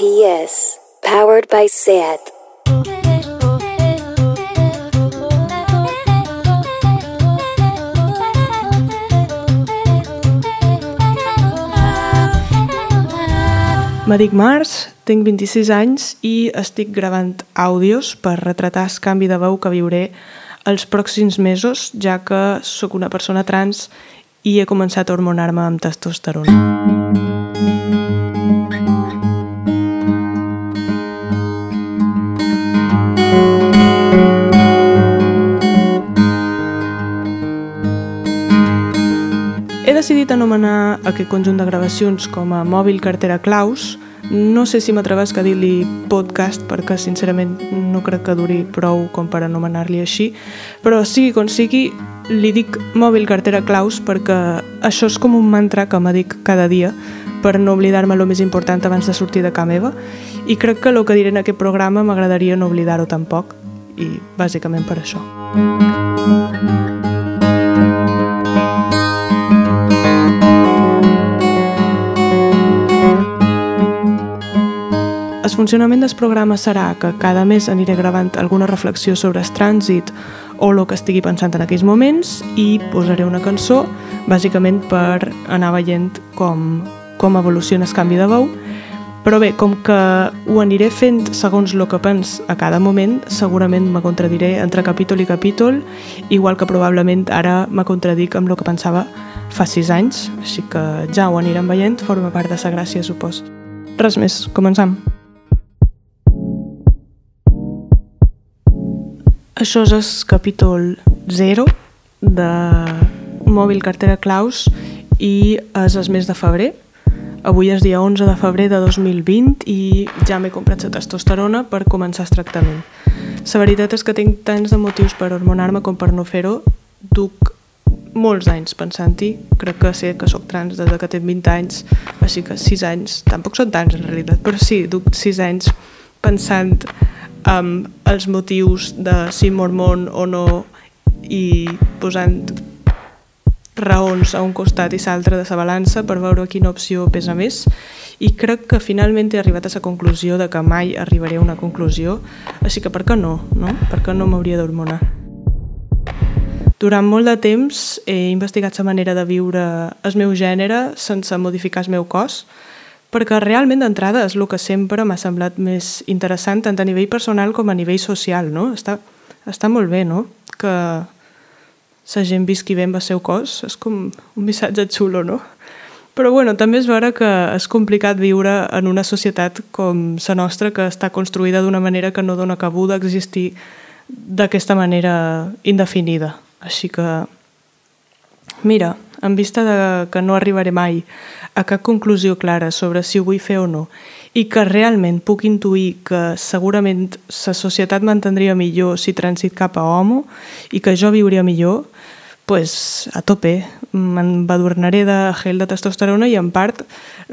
RPS, powered by SAT. Me dic Mars, tinc 26 anys i estic gravant àudios per retratar el canvi de veu que viuré els pròxims mesos, ja que sóc una persona trans i he començat a hormonar-me amb testosterona. He anomenar aquest conjunt de gravacions com a Mòbil Cartera Claus. No sé si m'atrevesc a dir-li podcast perquè sincerament no crec que duri prou com per anomenar-li així, però sigui com sigui, li dic Mòbil Cartera Claus perquè això és com un mantra que me dic cada dia per no oblidar-me el més important abans de sortir de casa meva i crec que el que diré en aquest programa m'agradaria no oblidar-ho tampoc i bàsicament per això. El funcionament del programa serà que cada mes aniré gravant alguna reflexió sobre el trànsit o el que estigui pensant en aquells moments i posaré una cançó, bàsicament per anar veient com, com evoluciona el canvi de veu. Però bé, com que ho aniré fent segons el que pens a cada moment, segurament me contradiré entre capítol i capítol, igual que probablement ara me contradic amb el que pensava fa sis anys, així que ja ho anirem veient, forma part de sa gràcia, supos. Res més, començam. Això és el capítol 0 de Mòbil Cartera Claus i és el mes de febrer. Avui és dia 11 de febrer de 2020 i ja m'he comprat la testosterona per començar el tractament. La veritat és que tinc tants de motius per hormonar-me com per no fer-ho. Duc molts anys pensant-hi. Crec que sé que sóc trans des que tinc 20 anys, així que 6 anys, tampoc són tants en realitat, però sí, duc 6 anys pensant amb els motius de si mormon o no i posant raons a un costat i l'altre de la balança per veure quina opció pesa més i crec que finalment he arribat a la conclusió de que mai arribaré a una conclusió així que per què no? no? Per què no m'hauria d'hormonar? Durant molt de temps he investigat la manera de viure el meu gènere sense modificar el meu cos perquè realment d'entrada és el que sempre m'ha semblat més interessant tant a nivell personal com a nivell social, no? Està, està molt bé, no? Que la gent visqui bé amb el seu cos, és com un missatge xulo, no? Però bueno, també és vera que és complicat viure en una societat com la nostra que està construïda d'una manera que no dona cabuda a existir d'aquesta manera indefinida. Així que, mira, en vista de que no arribaré mai a cap conclusió clara sobre si ho vull fer o no i que realment puc intuir que segurament la societat m'entendria millor si transit cap a homo i que jo viuria millor, pues, a tope, m'embadurnaré de gel de testosterona i en part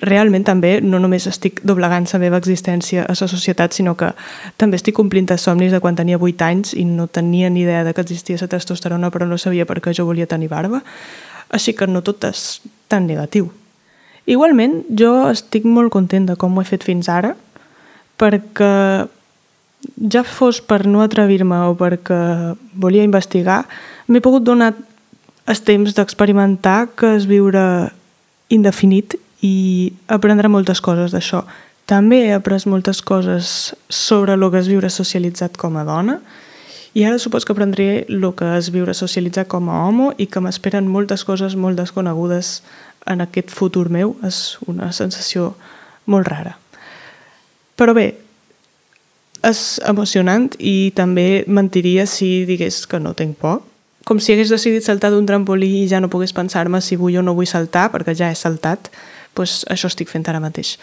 realment també no només estic doblegant la meva existència a la societat, sinó que també estic complint els somnis de quan tenia 8 anys i no tenia ni idea de que existia la testosterona però no sabia per què jo volia tenir barba. Així que no tot és tan negatiu. Igualment, jo estic molt content de com ho he fet fins ara, perquè ja fos per no atrevir-me o perquè volia investigar, m'he pogut donar el temps d'experimentar que és viure indefinit i aprendre moltes coses d'això. També he après moltes coses sobre el que és viure socialitzat com a dona i ara supos que aprendré el que és viure socialitzat com a home i que m'esperen moltes coses molt desconegudes en aquest futur meu és una sensació molt rara. Però bé, és emocionant i també mentiria si digués que no tinc por. Com si hagués decidit saltar d'un trampolí i ja no pogués pensar-me si vull o no vull saltar, perquè ja he saltat, doncs això estic fent ara mateix.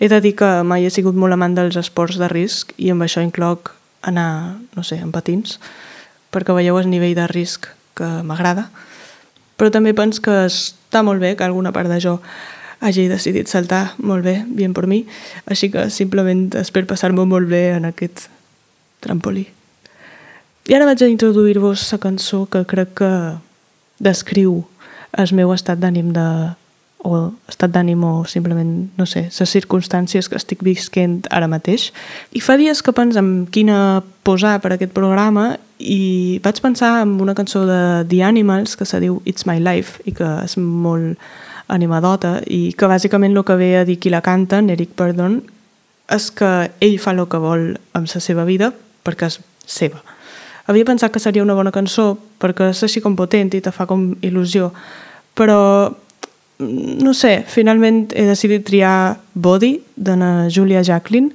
He de dir que mai he sigut molt amant dels esports de risc i amb això incloc anar, no sé, en patins, perquè veieu el nivell de risc que m'agrada, però també penso que està molt bé que alguna part de jo hagi decidit saltar molt bé, bien per mi, així que simplement espero passar-m'ho molt bé en aquest trampolí. I ara vaig a introduir-vos la cançó que crec que descriu el meu estat d'ànim de o estat d'ànim o simplement, no sé, les circumstàncies que estic visquent ara mateix. I fa dies que penso en quina posar per aquest programa i vaig pensar en una cançó de The Animals que se diu It's My Life i que és molt animadota i que bàsicament el que ve a dir qui la canta, Eric Perdon, és que ell fa el que vol amb la seva vida perquè és seva. Havia pensat que seria una bona cançó perquè és així com potent i te fa com il·lusió, però no sé, finalment he decidit triar Body de la Julia Jacqueline.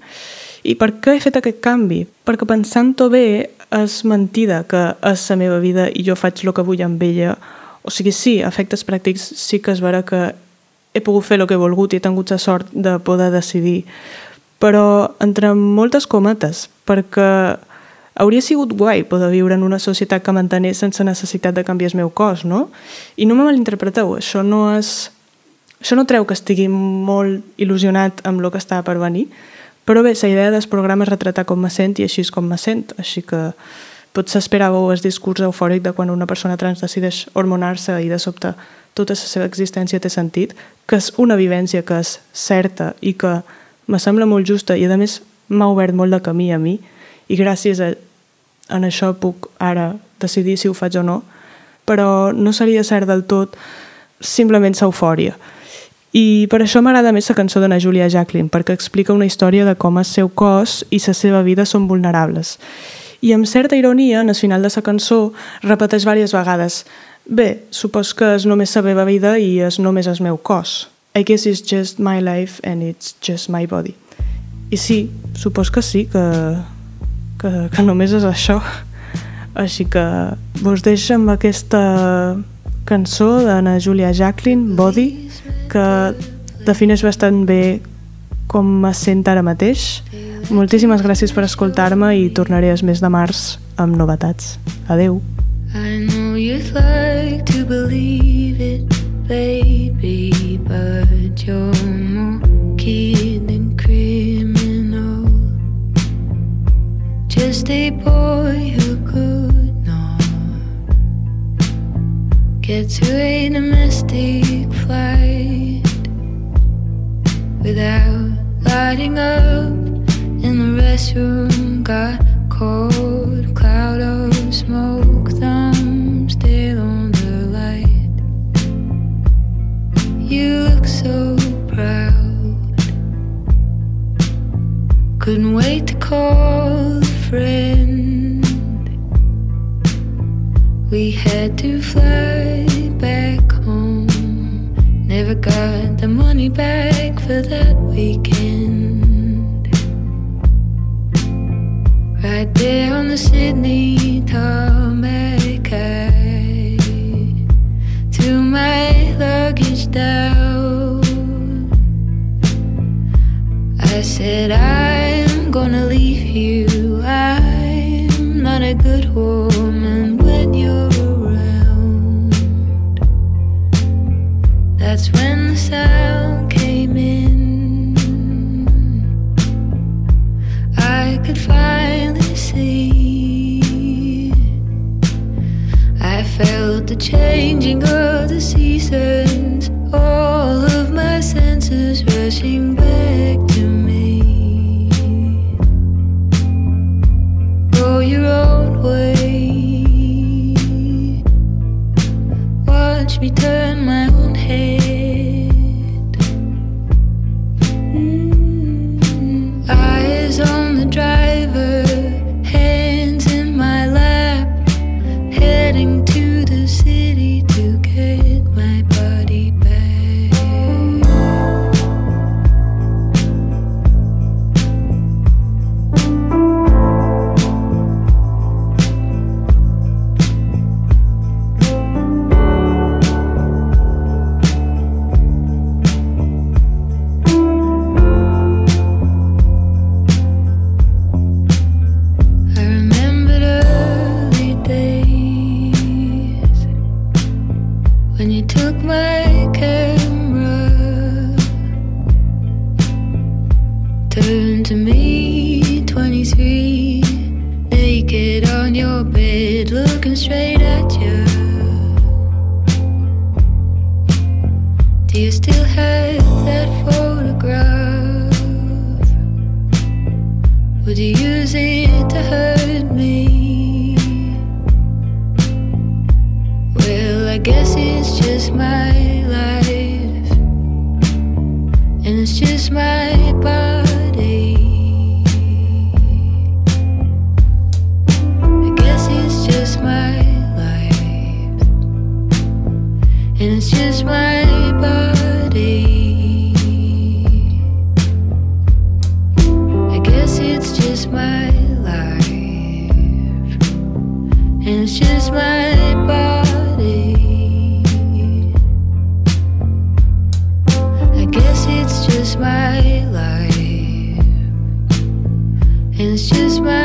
I per què he fet aquest canvi? Perquè pensant-ho bé és mentida que és la meva vida i jo faig el que vull amb ella. O sigui, sí, efectes pràctics sí que és vera que he pogut fer el que he volgut i he tingut la sort de poder decidir. Però entre moltes cometes, perquè hauria sigut guai poder viure en una societat que mantenés sense necessitat de canviar el meu cos, no? I no me malinterpreteu, això no és... Això no treu que estigui molt il·lusionat amb el que estava per venir, però bé, la idea del programa és retratar com me sent i així és com me sent, així que potser esperàveu el discurs eufòric de quan una persona trans decideix hormonar-se i de sobte tota la seva existència té sentit, que és una vivència que és certa i que me sembla molt justa i a més m'ha obert molt de camí a mi i gràcies a en això puc ara decidir si ho faig o no però no seria cert del tot simplement eufòria i per això m'agrada més la cançó la Julia Jacqueline perquè explica una història de com el seu cos i la seva vida són vulnerables. I amb certa ironia en el final de la cançó repeteix diverses vegades bé, supos que és només la meva vida i és només el meu cos. I guess it's just my life and it's just my body. I sí, supos que sí, que, que, que només és això. Així que vos deixo amb aquesta cançó d'Anna Julia Jacqueline, Body, que defineix bastant bé com me sent ara mateix. Moltíssimes gràcies per escoltar-me i tornaré el mes de març amb novetats. Adeu. I know you'd like to believe it baby, but you're more kid A boy who could not get to a domestic flight without lighting up in the restroom. To fly back home. Never got the money back for that weekend. Right there on the Sydney tarmac, I threw my luggage down. I said, I'm could finally see. I felt the changing of the seasons all of my senses rushing back to me. Go your own way. Watch me turn my own head. when you took my camera. Turned to me, 23, naked on your bed, looking straight at you. Do you still have that photograph? Would you use it to hurt me? I guess it's just my life, and it's just my body. I guess it's just my life, and it's just my body. I guess it's just my life, and it's just my just my